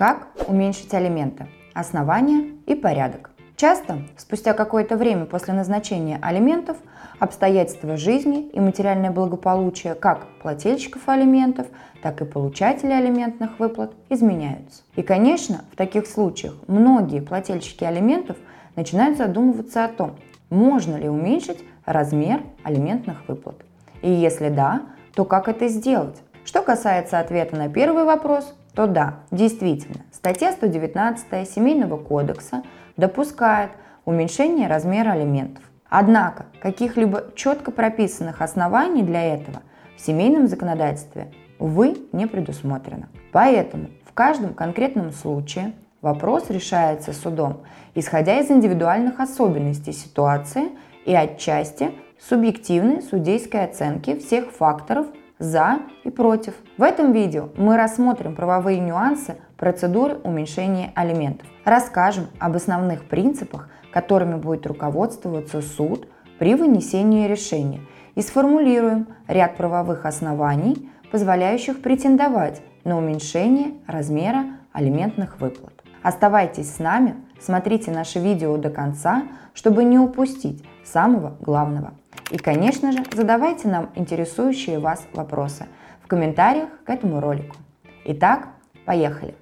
Как уменьшить алименты? Основания и порядок. Часто, спустя какое-то время после назначения алиментов, обстоятельства жизни и материальное благополучие как плательщиков алиментов, так и получателей алиментных выплат изменяются. И, конечно, в таких случаях многие плательщики алиментов начинают задумываться о том, можно ли уменьшить размер алиментных выплат. И если да, то как это сделать? Что касается ответа на первый вопрос, то да, действительно, статья 119 Семейного кодекса допускает уменьшение размера алиментов. Однако каких-либо четко прописанных оснований для этого в семейном законодательстве, увы, не предусмотрено. Поэтому в каждом конкретном случае вопрос решается судом, исходя из индивидуальных особенностей ситуации и отчасти субъективной судейской оценки всех факторов за и против. В этом видео мы рассмотрим правовые нюансы процедуры уменьшения алиментов. Расскажем об основных принципах, которыми будет руководствоваться суд при вынесении решения и сформулируем ряд правовых оснований, позволяющих претендовать на уменьшение размера алиментных выплат. Оставайтесь с нами, смотрите наше видео до конца, чтобы не упустить самого главного. И, конечно же, задавайте нам интересующие вас вопросы в комментариях к этому ролику. Итак, поехали!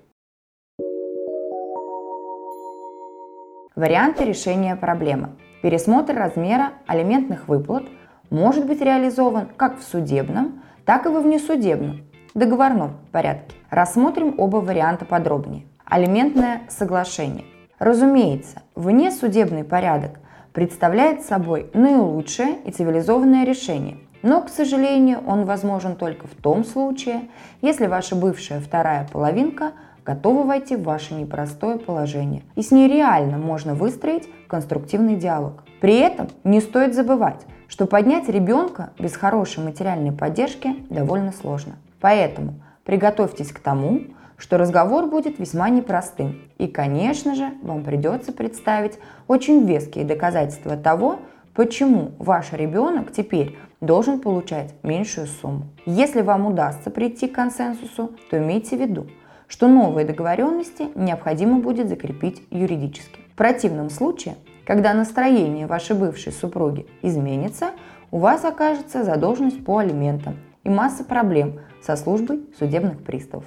Варианты решения проблемы. Пересмотр размера алиментных выплат может быть реализован как в судебном, так и во внесудебном, договорном порядке. Рассмотрим оба варианта подробнее. Алиментное соглашение. Разумеется, внесудебный порядок представляет собой наилучшее и цивилизованное решение, но, к сожалению, он возможен только в том случае, если ваша бывшая вторая половинка готова войти в ваше непростое положение, и с ней реально можно выстроить конструктивный диалог. При этом не стоит забывать, что поднять ребенка без хорошей материальной поддержки довольно сложно. Поэтому приготовьтесь к тому, что разговор будет весьма непростым. И, конечно же, вам придется представить очень веские доказательства того, почему ваш ребенок теперь должен получать меньшую сумму. Если вам удастся прийти к консенсусу, то имейте в виду, что новые договоренности необходимо будет закрепить юридически. В противном случае, когда настроение вашей бывшей супруги изменится, у вас окажется задолженность по алиментам и масса проблем со службой судебных приставов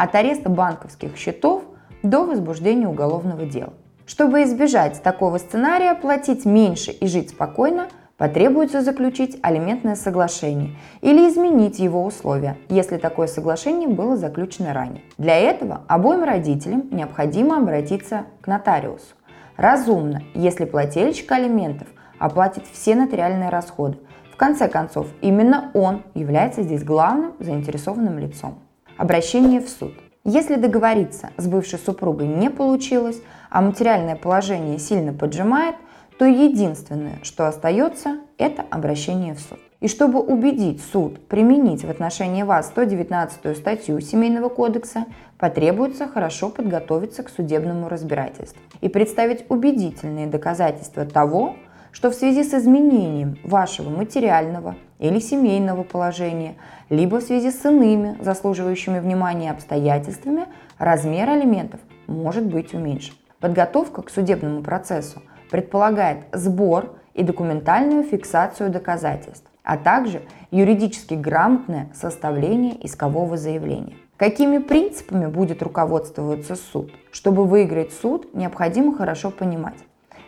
от ареста банковских счетов до возбуждения уголовного дела. Чтобы избежать такого сценария, платить меньше и жить спокойно, потребуется заключить алиментное соглашение или изменить его условия, если такое соглашение было заключено ранее. Для этого обоим родителям необходимо обратиться к нотариусу. Разумно, если плательщик алиментов оплатит все нотариальные расходы. В конце концов, именно он является здесь главным заинтересованным лицом. Обращение в суд. Если договориться с бывшей супругой не получилось, а материальное положение сильно поджимает, то единственное, что остается, это обращение в суд. И чтобы убедить суд применить в отношении вас 119 статью Семейного кодекса, потребуется хорошо подготовиться к судебному разбирательству и представить убедительные доказательства того, что в связи с изменением вашего материального или семейного положения, либо в связи с иными заслуживающими внимания обстоятельствами, размер алиментов может быть уменьшен. Подготовка к судебному процессу предполагает сбор и документальную фиксацию доказательств, а также юридически грамотное составление искового заявления. Какими принципами будет руководствоваться суд? Чтобы выиграть суд, необходимо хорошо понимать,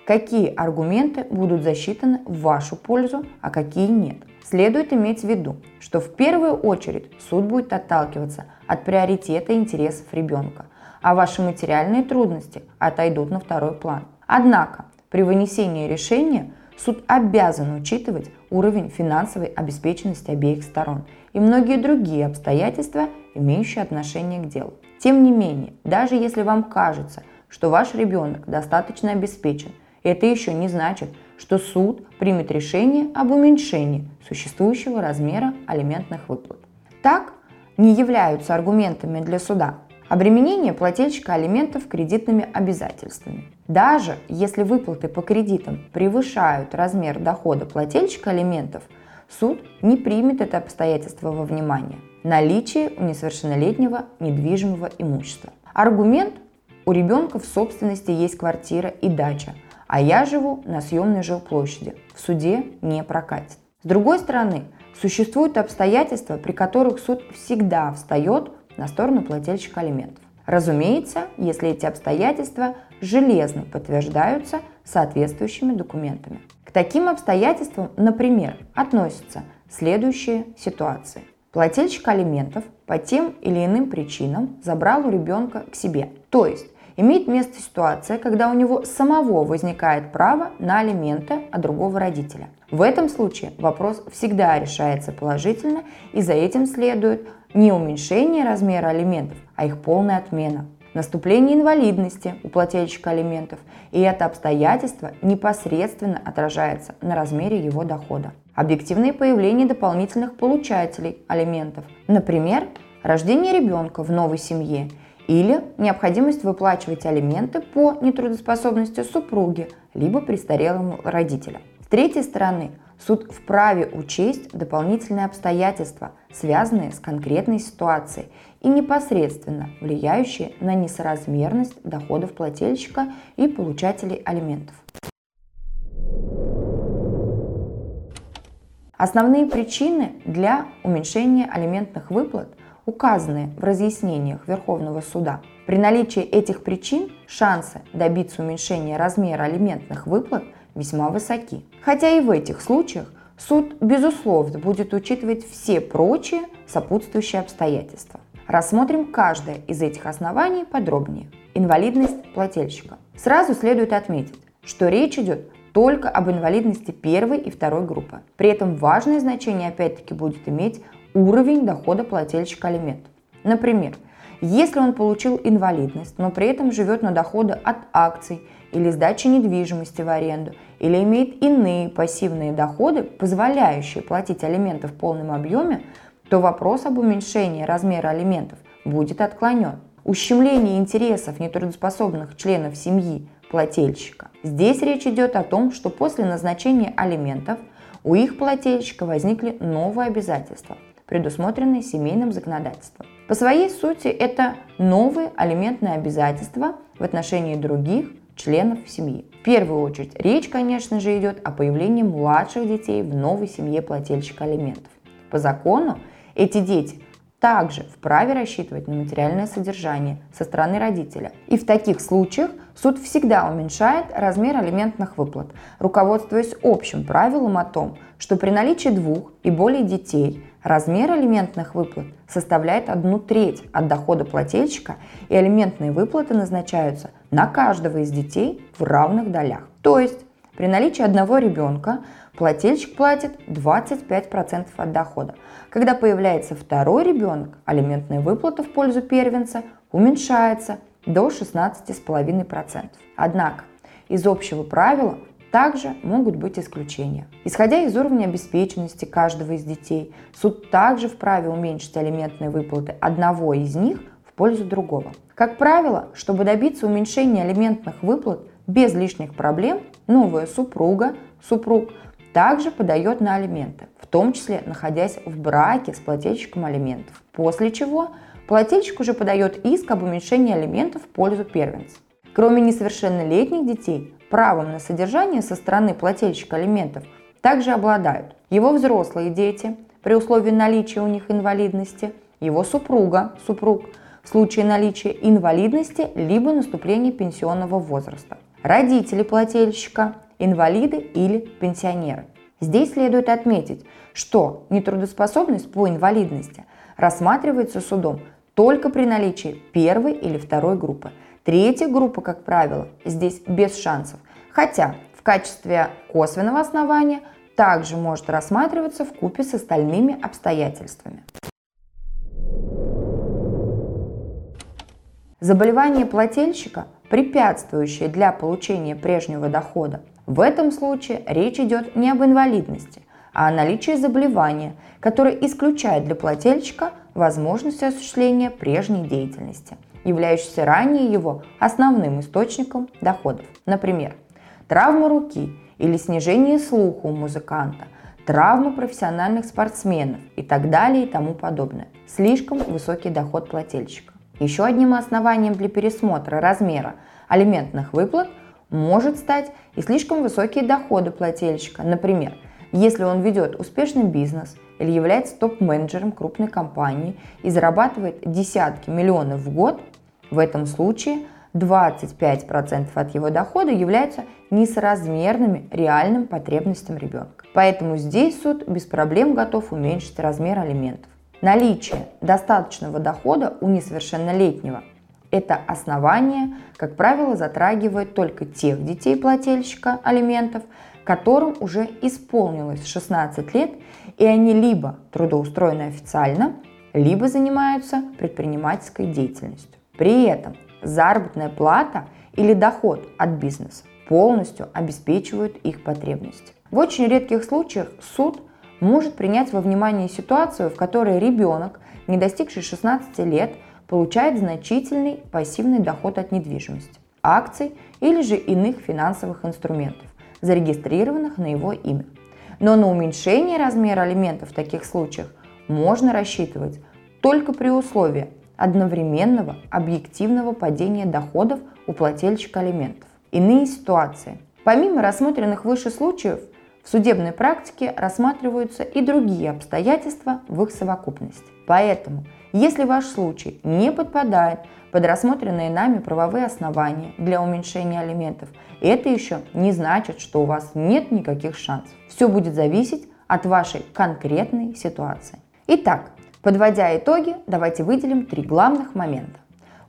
какие аргументы будут засчитаны в вашу пользу, а какие нет. Следует иметь в виду, что в первую очередь суд будет отталкиваться от приоритета интересов ребенка, а ваши материальные трудности отойдут на второй план. Однако при вынесении решения суд обязан учитывать уровень финансовой обеспеченности обеих сторон и многие другие обстоятельства, имеющие отношение к делу. Тем не менее, даже если вам кажется, что ваш ребенок достаточно обеспечен, это еще не значит, что суд примет решение об уменьшении существующего размера алиментных выплат. Так не являются аргументами для суда обременение плательщика алиментов кредитными обязательствами. Даже если выплаты по кредитам превышают размер дохода плательщика алиментов, суд не примет это обстоятельство во внимание. Наличие у несовершеннолетнего недвижимого имущества. Аргумент – у ребенка в собственности есть квартира и дача, а я живу на съемной жилплощади. В суде не прокатит. С другой стороны, существуют обстоятельства, при которых суд всегда встает на сторону плательщика алиментов. Разумеется, если эти обстоятельства железно подтверждаются соответствующими документами. К таким обстоятельствам, например, относятся следующие ситуации. Плательщик алиментов по тем или иным причинам забрал у ребенка к себе. То есть имеет место ситуация, когда у него самого возникает право на алименты от другого родителя. В этом случае вопрос всегда решается положительно, и за этим следует не уменьшение размера алиментов, а их полная отмена. Наступление инвалидности у плательщика алиментов, и это обстоятельство непосредственно отражается на размере его дохода. Объективное появление дополнительных получателей алиментов, например, рождение ребенка в новой семье или необходимость выплачивать алименты по нетрудоспособности супруги либо престарелому родителя. С третьей стороны, суд вправе учесть дополнительные обстоятельства, связанные с конкретной ситуацией и непосредственно влияющие на несоразмерность доходов плательщика и получателей алиментов. Основные причины для уменьшения алиментных выплат указаны в разъяснениях Верховного суда. При наличии этих причин шансы добиться уменьшения размера алиментных выплат весьма высоки. Хотя и в этих случаях суд, безусловно, будет учитывать все прочие сопутствующие обстоятельства. Рассмотрим каждое из этих оснований подробнее. Инвалидность плательщика. Сразу следует отметить, что речь идет только об инвалидности первой и второй группы. При этом важное значение опять-таки будет иметь уровень дохода плательщика алиментов. Например, если он получил инвалидность, но при этом живет на доходы от акций или сдачи недвижимости в аренду, или имеет иные пассивные доходы, позволяющие платить алименты в полном объеме, то вопрос об уменьшении размера алиментов будет отклонен. Ущемление интересов нетрудоспособных членов семьи плательщика. Здесь речь идет о том, что после назначения алиментов у их плательщика возникли новые обязательства, предусмотренные семейным законодательством. По своей сути это новые алиментные обязательства в отношении других членов семьи. В первую очередь речь, конечно же, идет о появлении младших детей в новой семье плательщика алиментов. По закону эти дети также вправе рассчитывать на материальное содержание со стороны родителя. И в таких случаях суд всегда уменьшает размер алиментных выплат, руководствуясь общим правилом о том, что при наличии двух и более детей размер алиментных выплат составляет одну треть от дохода плательщика, и алиментные выплаты назначаются на каждого из детей в равных долях. То есть при наличии одного ребенка плательщик платит 25% от дохода. Когда появляется второй ребенок, алиментная выплата в пользу первенца уменьшается до 16,5%. Однако из общего правила также могут быть исключения. Исходя из уровня обеспеченности каждого из детей, суд также вправе уменьшить алиментные выплаты одного из них в пользу другого. Как правило, чтобы добиться уменьшения алиментных выплат без лишних проблем, новая супруга, супруг также подает на алименты, в том числе находясь в браке с плательщиком алиментов. После чего плательщик уже подает иск об уменьшении алиментов в пользу первенца. Кроме несовершеннолетних детей, правом на содержание со стороны плательщика алиментов также обладают его взрослые дети при условии наличия у них инвалидности, его супруга, супруг в случае наличия инвалидности либо наступления пенсионного возраста, родители плательщика, инвалиды или пенсионеры. Здесь следует отметить, что нетрудоспособность по инвалидности рассматривается судом только при наличии первой или второй группы. Третья группа, как правило, здесь без шансов, хотя в качестве косвенного основания также может рассматриваться в купе с остальными обстоятельствами. Заболевание плательщика, препятствующее для получения прежнего дохода, в этом случае речь идет не об инвалидности, а о наличии заболевания, которое исключает для плательщика возможность осуществления прежней деятельности, являющейся ранее его основным источником доходов. Например, травма руки или снижение слуха у музыканта, травма профессиональных спортсменов и так далее и тому подобное. Слишком высокий доход плательщика. Еще одним основанием для пересмотра размера алиментных выплат может стать и слишком высокие доходы плательщика. Например, если он ведет успешный бизнес или является топ-менеджером крупной компании и зарабатывает десятки миллионов в год, в этом случае 25% от его дохода являются несоразмерными реальным потребностям ребенка. Поэтому здесь суд без проблем готов уменьшить размер алиментов. Наличие достаточного дохода у несовершеннолетнего – это основание, как правило, затрагивает только тех детей плательщика алиментов, которым уже исполнилось 16 лет, и они либо трудоустроены официально, либо занимаются предпринимательской деятельностью. При этом заработная плата или доход от бизнеса полностью обеспечивают их потребности. В очень редких случаях суд может принять во внимание ситуацию, в которой ребенок, не достигший 16 лет, получает значительный пассивный доход от недвижимости, акций или же иных финансовых инструментов, зарегистрированных на его имя. Но на уменьшение размера алиментов в таких случаях можно рассчитывать только при условии одновременного объективного падения доходов у плательщика алиментов. Иные ситуации. Помимо рассмотренных выше случаев, в судебной практике рассматриваются и другие обстоятельства в их совокупности. Поэтому, если ваш случай не подпадает под рассмотренные нами правовые основания для уменьшения алиментов, это еще не значит, что у вас нет никаких шансов. Все будет зависеть от вашей конкретной ситуации. Итак, Подводя итоги, давайте выделим три главных момента.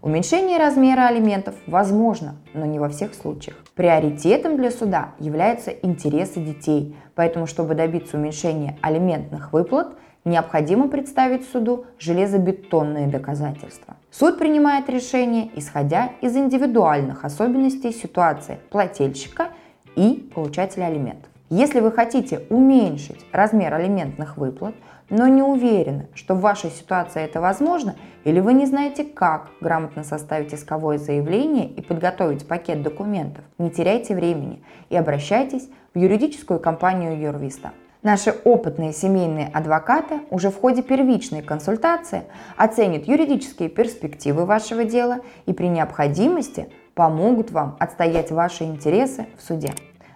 Уменьшение размера алиментов возможно, но не во всех случаях. Приоритетом для суда являются интересы детей, поэтому, чтобы добиться уменьшения алиментных выплат, необходимо представить суду железобетонные доказательства. Суд принимает решение, исходя из индивидуальных особенностей ситуации плательщика и получателя алиментов. Если вы хотите уменьшить размер алиментных выплат, но не уверены, что в вашей ситуации это возможно, или вы не знаете, как грамотно составить исковое заявление и подготовить пакет документов, не теряйте времени и обращайтесь в юридическую компанию Юрвиста. Наши опытные семейные адвокаты уже в ходе первичной консультации оценят юридические перспективы вашего дела и при необходимости помогут вам отстоять ваши интересы в суде.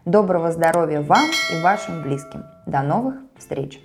Доброго здоровья вам и вашим близким. До новых встреч!